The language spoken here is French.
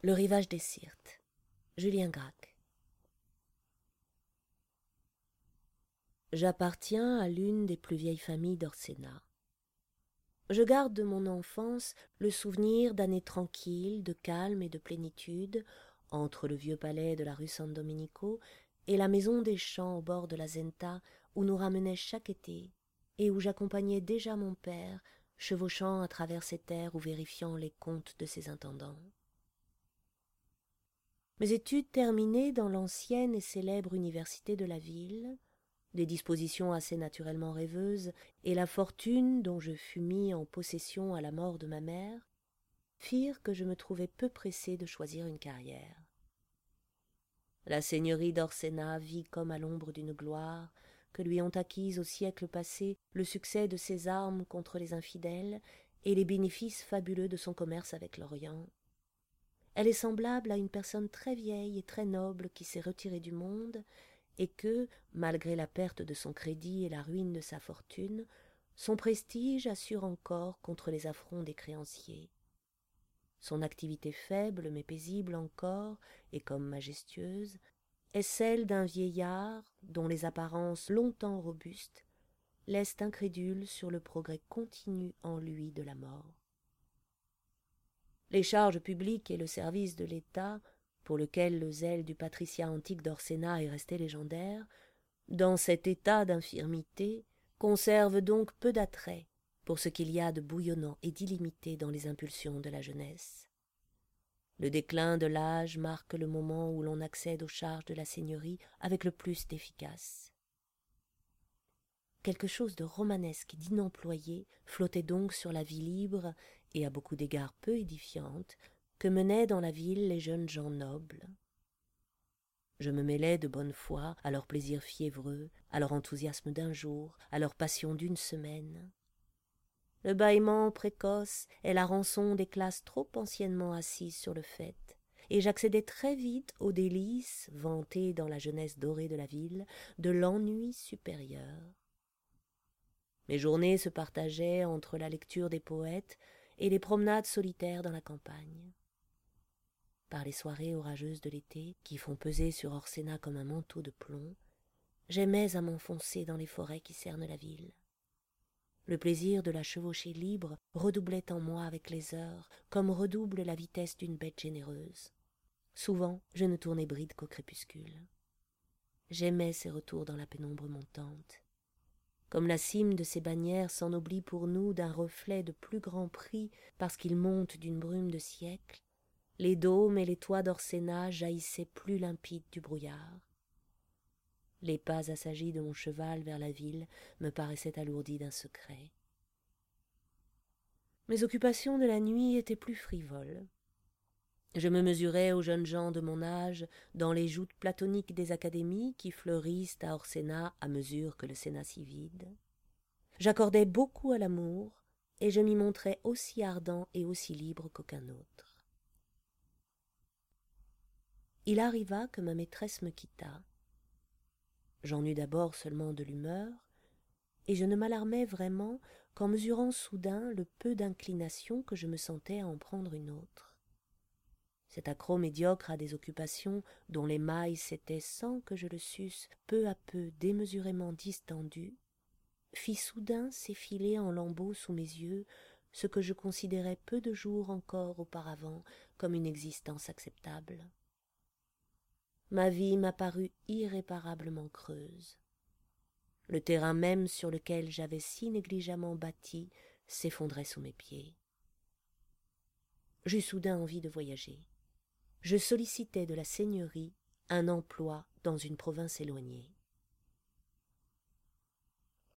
Le rivage des Syrtes. Julien Gracq. J'appartiens à l'une des plus vieilles familles d'Orsena. Je garde de mon enfance le souvenir d'années tranquilles, de calme et de plénitude, entre le vieux palais de la rue San Domenico et la maison des champs au bord de la Zenta où nous ramenait chaque été, et où j'accompagnais déjà mon père, chevauchant à travers ces terres ou vérifiant les comptes de ses intendants. Mes études terminées dans l'ancienne et célèbre université de la ville, des dispositions assez naturellement rêveuses, et la fortune dont je fus mis en possession à la mort de ma mère, firent que je me trouvai peu pressé de choisir une carrière. La seigneurie d'Orsena vit comme à l'ombre d'une gloire que lui ont acquise au siècle passé le succès de ses armes contre les infidèles et les bénéfices fabuleux de son commerce avec l'Orient, elle est semblable à une personne très vieille et très noble qui s'est retirée du monde et que, malgré la perte de son crédit et la ruine de sa fortune, son prestige assure encore contre les affronts des créanciers. Son activité faible mais paisible encore, et comme majestueuse, est celle d'un vieillard dont les apparences longtemps robustes laissent incrédule sur le progrès continu en lui de la mort les charges publiques et le service de l'état pour lequel le zèle du patriciat antique d'orsena est resté légendaire dans cet état d'infirmité conserve donc peu d'attrait pour ce qu'il y a de bouillonnant et d'illimité dans les impulsions de la jeunesse. Le déclin de l'âge marque le moment où l'on accède aux charges de la seigneurie avec le plus d'efficace. Quelque chose de romanesque et d'inemployé flottait donc sur la vie libre et à beaucoup d'égards peu édifiante que menaient dans la ville les jeunes gens nobles. Je me mêlais de bonne foi à leurs plaisirs fiévreux à leur enthousiasme d'un jour à leur passion d'une semaine. Le bâillement précoce est la rançon des classes trop anciennement assises sur le fait et j'accédai très vite aux délices vantées dans la jeunesse dorée de la ville de l'ennui supérieur. Mes journées se partageaient entre la lecture des poètes et les promenades solitaires dans la campagne. Par les soirées orageuses de l'été qui font peser sur orsena comme un manteau de plomb j'aimais à m'enfoncer dans les forêts qui cernent la ville. Le plaisir de la chevaucher libre redoublait en moi avec les heures comme redouble la vitesse d'une bête généreuse. Souvent je ne tournais bride qu'au crépuscule. J'aimais ces retours dans la pénombre montante comme la cime de ces bannières s'ennoblit pour nous d'un reflet de plus grand prix parce qu'il monte d'une brume de siècles les dômes et les toits d'orsena jaillissaient plus limpides du brouillard. Les pas assagis de mon cheval vers la ville me paraissaient alourdis d'un secret. Mes occupations de la nuit étaient plus frivoles je me mesurais aux jeunes gens de mon âge dans les joutes platoniques des académies qui fleurissent à orsena à mesure que le sénat s'y vide. J'accordais beaucoup à l'amour et je m'y montrais aussi ardent et aussi libre qu'aucun autre. Il arriva que ma maîtresse me quitta. J'en eus d'abord seulement de l'humeur et je ne m'alarmai vraiment qu'en mesurant soudain le peu d'inclination que je me sentais à en prendre une autre cet accro médiocre à des occupations dont les mailles s'étaient sans que je le susse peu à peu démesurément distendues fit soudain s'effiler en lambeaux sous mes yeux ce que je considérais peu de jours encore auparavant comme une existence acceptable. Ma vie m'apparut irréparablement creuse. Le terrain même sur lequel j'avais si négligemment bâti s'effondrait sous mes pieds. J'eus soudain envie de voyager je sollicitai de la seigneurie un emploi dans une province éloignée